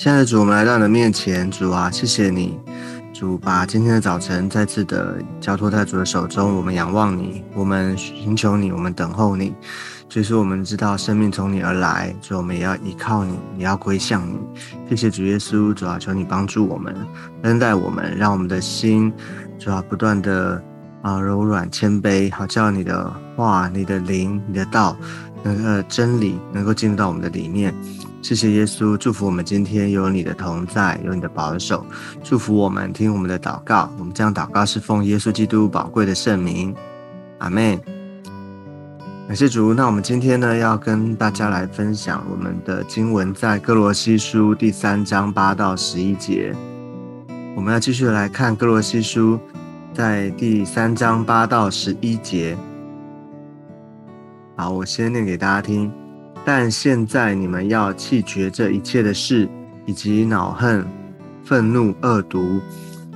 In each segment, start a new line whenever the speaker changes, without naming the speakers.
亲爱的主，我们来到你的面前，主啊，谢谢你，主把今天的早晨再次的交托在主的手中。我们仰望你，我们寻求你，我们等候你。所以说，我们知道生命从你而来，所以我们也要依靠你，也要归向你。谢谢主耶稣，主啊，求你帮助我们，恩待我们，让我们的心主啊不断的啊柔软谦卑，好叫你的话、你的灵、你的道，那个真理能够进入到我们的里面。谢谢耶稣，祝福我们今天有你的同在，有你的保守，祝福我们听我们的祷告。我们这样祷告是奉耶稣基督宝贵的圣名，阿门。感谢主。那我们今天呢，要跟大家来分享我们的经文，在哥罗西书第三章八到十一节。我们要继续来看哥罗西书，在第三章八到十一节。好，我先念给大家听。但现在你们要弃绝这一切的事，以及恼恨、愤怒、恶毒、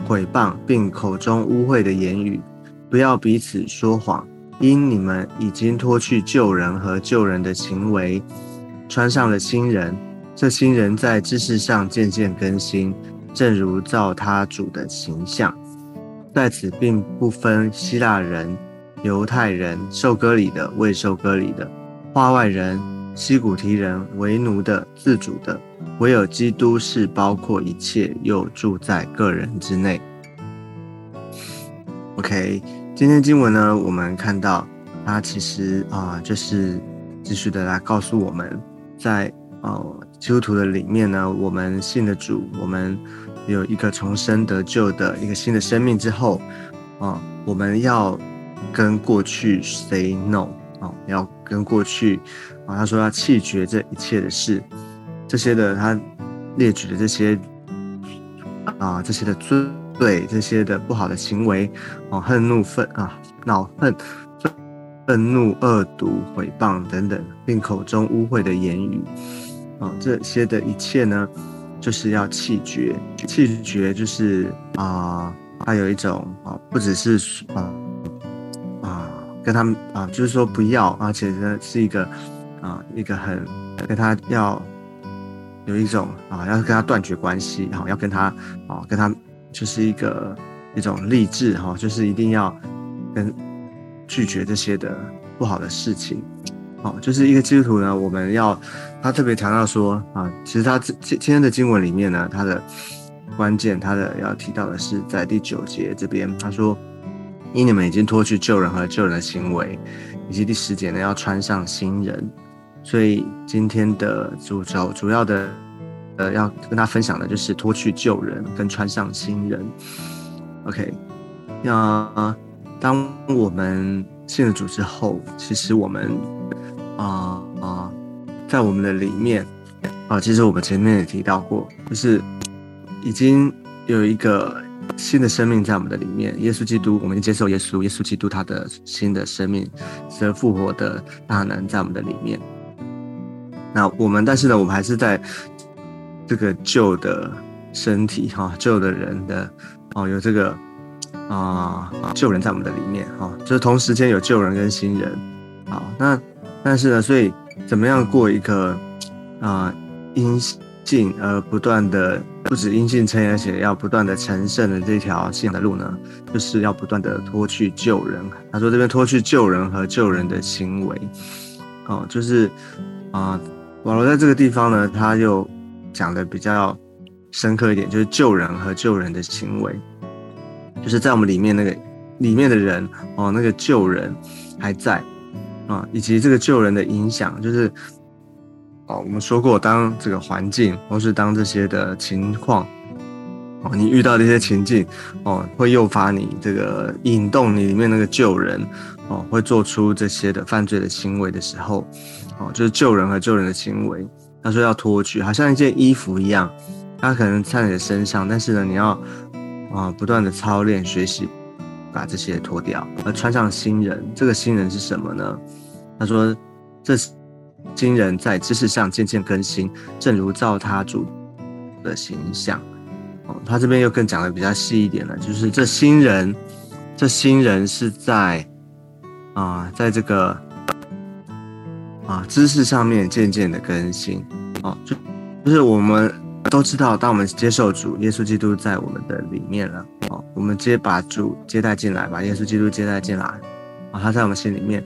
毁谤，并口中污秽的言语，不要彼此说谎，因你们已经脱去旧人和旧人的行为，穿上了新人。这新人在知识上渐渐更新，正如造他主的形象。在此并不分希腊人、犹太人、受割礼的、未受割礼的、化外人。西古提人为奴的、自主的，唯有基督是包括一切，又住在个人之内。OK，今天经文呢，我们看到它其实啊，就是继续的来告诉我们，在哦基督徒的里面呢，我们信的主，我们有一个重生得救的一个新的生命之后啊，我们要跟过去 say no 啊，要跟过去。啊，他说要弃绝这一切的事，这些的他列举的这些啊，这些的罪，对这些的不好的行为，哦，恨怒愤啊，恼恨愤怒恶毒毁谤等等，并口中污秽的言语，啊，这些的一切呢，就是要弃绝，弃绝就是啊，他有一种啊，不只是啊啊，跟他们啊，就是说不要，而且呢是一个。啊，一个很跟他要有一种啊，要跟他断绝关系，哈，要跟他啊，跟他就是一个一种励志哈，就是一定要跟拒绝这些的不好的事情，哦，就是一个基督徒呢，我们要他特别强调说啊，其实他今今天的经文里面呢，他的关键，他的要提到的是在第九节这边，他说，因你们已经脱去旧人和旧人的行为，以及第十节呢，要穿上新人。所以今天的主轴主要的，呃，要跟他分享的就是脱去旧人，跟穿上新人。OK，那当我们信了主之后，其实我们啊啊，在我们的里面啊，其实我们前面也提到过，就是已经有一个新的生命在我们的里面。耶稣基督，我们接受耶稣，耶稣基督他的新的生命，死而复活的大能在我们的里面。那我们，但是呢，我们还是在这个旧的身体哈，旧的人的哦，有这个啊旧人在我们的里面哈，就是同时间有旧人跟新人。好，那但是呢，所以怎么样过一个啊阴性而不断的，不止阴性成而且要不断的成圣的这条信的路呢，就是要不断的脱去旧人。他说这边脱去旧人和旧人的行为，哦，就是啊。保罗在这个地方呢，他又讲的比较深刻一点，就是救人和救人的行为，就是在我们里面那个里面的人哦，那个救人还在啊，以及这个救人的影响，就是哦，我们说过，当这个环境或是当这些的情况哦，你遇到的一些情境哦，会诱发你这个引动你里面那个救人哦，会做出这些的犯罪的行为的时候。哦，就是救人和救人的行为。他说要脱去，好像一件衣服一样，他可能在你的身上，但是呢，你要啊不断的操练学习，把这些脱掉，而穿上新人。这个新人是什么呢？他说，这新人在知识上渐渐更新，正如造他主的形象。哦，他这边又更讲的比较细一点了，就是这新人，这新人是在啊，在这个。啊，知识上面渐渐的更新，啊，就就是我们都知道，当我们接受主耶稣基督在我们的里面了，哦，我们接把主接待进来，把耶稣基督接待进来，啊，他在我们心里面，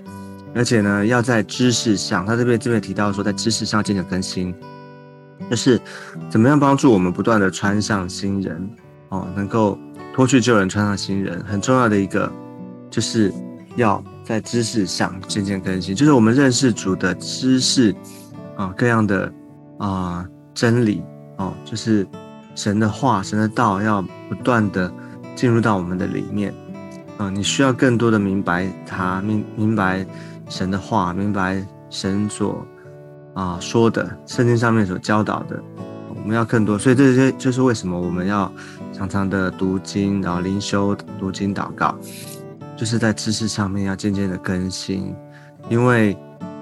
而且呢，要在知识上，他这边这边提到说，在知识上渐渐更新，就是怎么样帮助我们不断的穿上新人，哦，能够脱去旧人，穿上新人，很重要的一个，就是要在知识上渐渐更新，就是我们认识主的知识，啊，各样的啊真理。哦，就是神的话、神的道要不断的进入到我们的里面，啊，你需要更多的明白他，明明白神的话，明白神所啊说的，圣经上面所教导的，我们要更多。所以这些就是为什么我们要常常的读经，然后灵修、读经、祷告，就是在知识上面要渐渐的更新，因为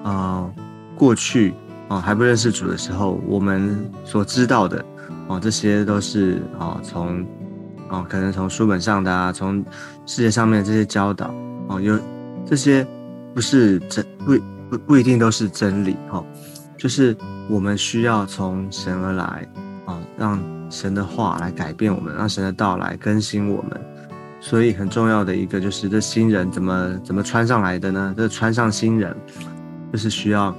啊，过去。哦，还不认识主的时候，我们所知道的，哦，这些都是哦，从哦，可能从书本上的啊，从世界上面这些教导，哦，有这些不是真不不不一定都是真理，哈，就是我们需要从神而来，啊，让神的话来改变我们，让神的道来更新我们，所以很重要的一个就是这新人怎么怎么穿上来的呢？这穿上新人，就是需要。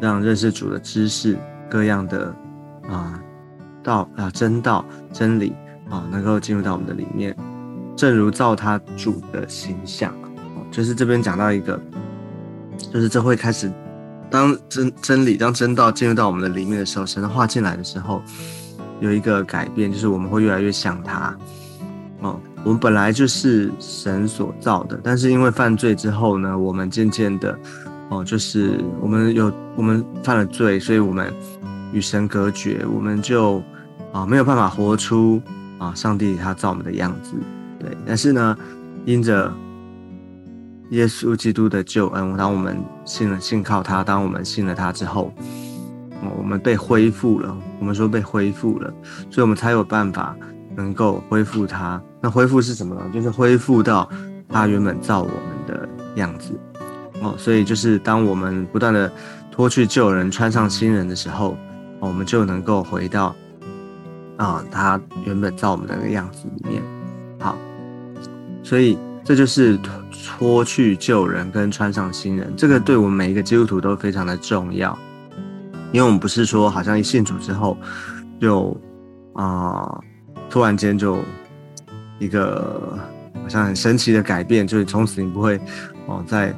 让认识主的知识，各样的啊道啊真道真理啊，能够进入到我们的里面，正如造他主的形象，就是这边讲到一个，就是这会开始，当真真理当真道进入到我们的里面的时候，神的话进来的时候，有一个改变，就是我们会越来越像他。哦，我们本来就是神所造的，但是因为犯罪之后呢，我们渐渐的。哦，就是我们有我们犯了罪，所以我们与神隔绝，我们就啊没有办法活出啊上帝他造我们的样子。对，但是呢，因着耶稣基督的救恩，当我们信了信靠他，当我们信了他之后，我们被恢复了。我们说被恢复了，所以我们才有办法能够恢复他。那恢复是什么呢？就是恢复到他原本造我们的样子。哦，所以就是当我们不断的脱去旧人，穿上新人的时候，我们就能够回到啊，他原本造我们的那个样子里面。好，所以这就是脱去旧人跟穿上新人，这个对我们每一个基督徒都非常的重要，因为我们不是说好像一信主之后就啊，突然间就一个好像很神奇的改变，就是从此你不会哦再。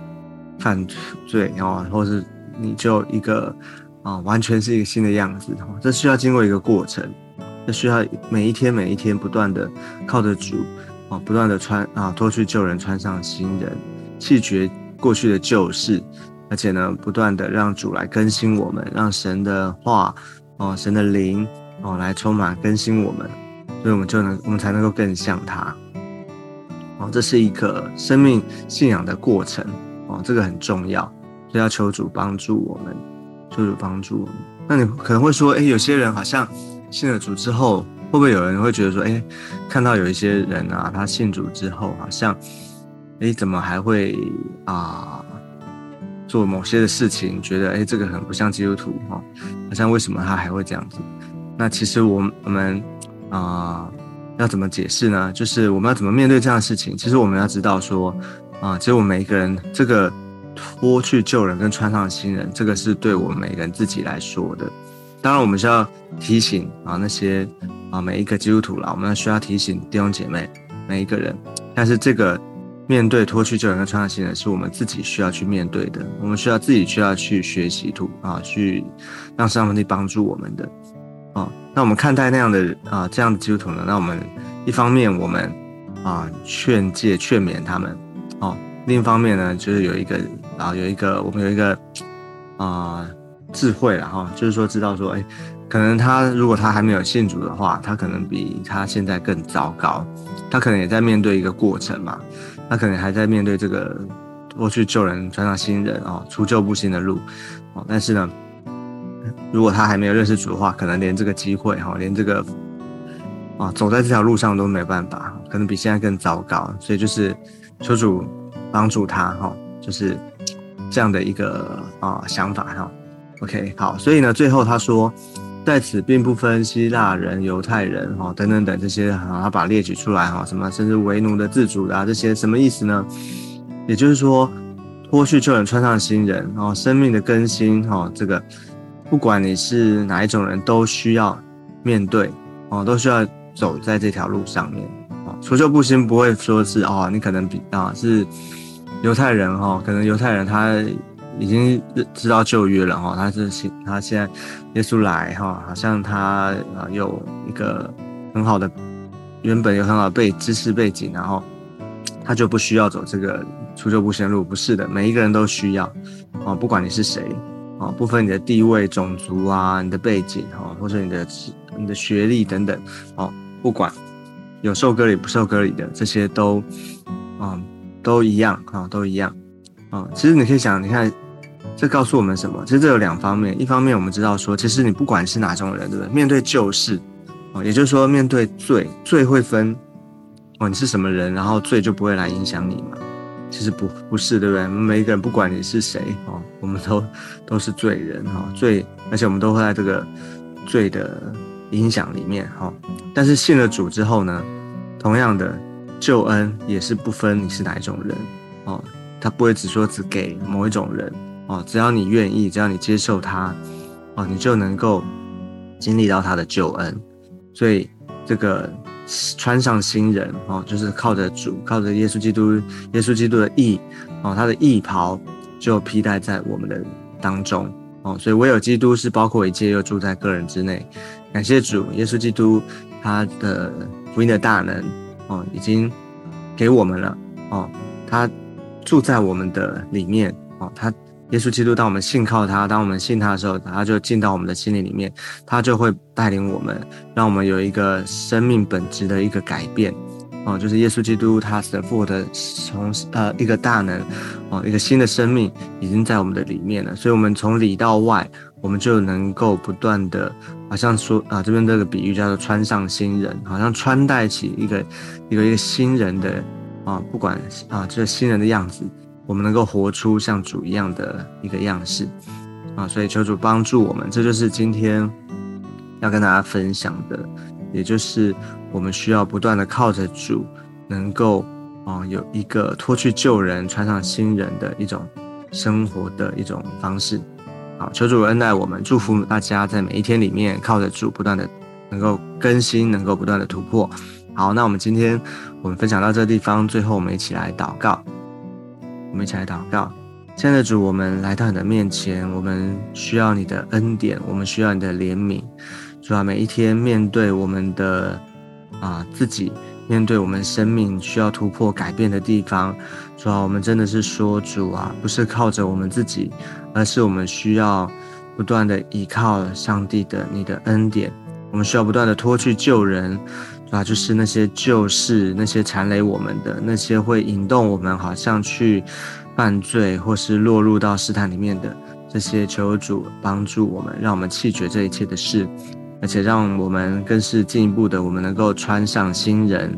犯罪啊，或是你就一个啊，完全是一个新的样子，这需要经过一个过程，这需要每一天每一天不断的靠着主啊，不断的穿啊，脱去旧人，穿上新人，弃绝过去的旧事，而且呢，不断的让主来更新我们，让神的话哦，神的灵哦来充满更新我们，所以我们就能我们才能够更像他哦，这是一个生命信仰的过程。哦，这个很重要，所以要求主帮助我们，求主帮助我们。那你可能会说，哎，有些人好像信了主之后，会不会有人会觉得说，哎，看到有一些人啊，他信主之后，好像，哎，怎么还会啊做某些的事情？觉得，哎，这个很不像基督徒哈，好像为什么他还会这样子？那其实我我们啊，要怎么解释呢？就是我们要怎么面对这样的事情？其实我们要知道说。啊，其实我们每一个人，这个脱去旧人跟穿上新人，这个是对我们每个人自己来说的。当然，我们需要提醒啊那些啊每一个基督徒啦，我们需要提醒弟兄姐妹每一个人。但是这个面对脱去旧人跟穿上新人，是我们自己需要去面对的。我们需要自己需要去学习图啊，去让上帝帮助我们的。啊，那我们看待那样的啊这样的基督徒呢？那我们一方面我们啊劝诫劝勉他们。哦，另一方面呢，就是有一个啊，有一个我们有一个啊智慧了哈，就是说知道说，哎，可能他如果他还没有信主的话，他可能比他现在更糟糕，他可能也在面对一个过程嘛，他可能还在面对这个过去救人穿上新人啊，除旧布新的路哦，但是呢，如果他还没有认识主的话，可能连这个机会哈，连这个啊走在这条路上都没办法，可能比现在更糟糕，所以就是。求主帮助他哈，就是这样的一个啊想法哈。OK，好，所以呢，最后他说在此并不分希腊人、犹太人，哈，等等等这些，哈，他把列举出来，哈，什么甚至为奴的、自主的啊，这些什么意思呢？也就是说，脱去旧人，穿上新人，然哦，生命的更新，哈，这个不管你是哪一种人，都需要面对，哦，都需要走在这条路上面，哦，除旧布新不会说是哦，你可能比啊是犹太人，哈，可能犹太人他。已经知道旧约了哈，他是现他现在耶稣来哈，好像他啊有一个很好的原本有很好的背知识背景，然后他就不需要走这个除旧布新路，不是的，每一个人都需要啊，不管你是谁啊，不分你的地位、种族啊、你的背景哈，或者你的你的学历等等哦，不管有受割礼不受割礼的这些都啊都一样啊，都一样啊，其实你可以想，你看。这告诉我们什么？其实这有两方面，一方面我们知道说，其实你不管是哪种人，对不对？面对旧事，哦，也就是说面对罪，罪会分，哦，你是什么人，然后罪就不会来影响你嘛？其实不不是，对不对？每一个人不管你是谁，哦，我们都都是罪人，哈，罪，而且我们都会在这个罪的影响里面，哈。但是信了主之后呢，同样的救恩也是不分你是哪一种人，哦，他不会只说只给某一种人。哦，只要你愿意，只要你接受他，哦，你就能够经历到他的救恩。所以这个穿上新人，哦，就是靠着主，靠着耶稣基督，耶稣基督的义，哦，他的义袍就披戴在我们的当中，哦，所以唯有基督是包括一切，又住在个人之内。感谢主，耶稣基督他的福音的大能，哦，已经给我们了，哦，他住在我们的里面，哦，他。耶稣基督，当我们信靠他，当我们信他的时候，他就进到我们的心灵里面，他就会带领我们，让我们有一个生命本质的一个改变，哦，就是耶稣基督他的复活的从呃一个大能，哦，一个新的生命已经在我们的里面了，所以，我们从里到外，我们就能够不断的，好像说啊，这边这个比喻叫做穿上新人，好像穿戴起一个一个一个新人的啊，不管啊，这个新人的样子。我们能够活出像主一样的一个样式啊，所以求主帮助我们，这就是今天要跟大家分享的，也就是我们需要不断的靠着主，能够啊有一个脱去旧人，穿上新人的一种生活的一种方式。好，求主恩待我们，祝福大家在每一天里面靠着主，不断的能够更新，能够不断的突破。好，那我们今天我们分享到这个地方，最后我们一起来祷告。我们一起来祷告，亲爱的主，我们来到你的面前，我们需要你的恩典，我们需要你的怜悯。主啊，每一天面对我们的啊自己，面对我们生命需要突破改变的地方，主啊，我们真的是说主啊，不是靠着我们自己，而是我们需要不断的依靠上帝的你的恩典，我们需要不断的脱去旧人。啊，就是那些旧事，那些缠累我们的，那些会引动我们好像去犯罪或是落入到试探里面的这些，求主帮助我们，让我们弃绝这一切的事，而且让我们更是进一步的，我们能够穿上新人，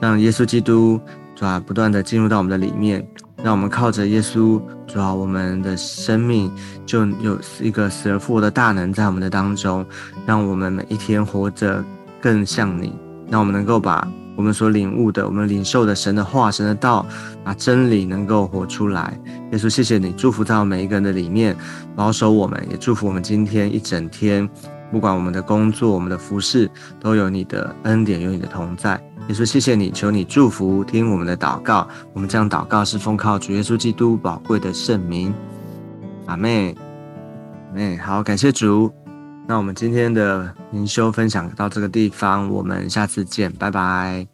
让耶稣基督主啊不断的进入到我们的里面，让我们靠着耶稣主啊，我们的生命就有一个死而复活的大能在我们的当中，让我们每一天活着更像你。让我们能够把我们所领悟的、我们领受的神的话、神的道，把真理能够活出来。耶稣，谢谢你祝福在每一个人的里面，保守我们，也祝福我们今天一整天，不管我们的工作、我们的服饰，都有你的恩典，有你的同在。耶稣，谢谢你，求你祝福，听我们的祷告。我们这样祷告是奉靠主耶稣基督宝贵的圣名。阿妹，妹，好，感谢主。那我们今天的灵修分享到这个地方，我们下次见，拜拜。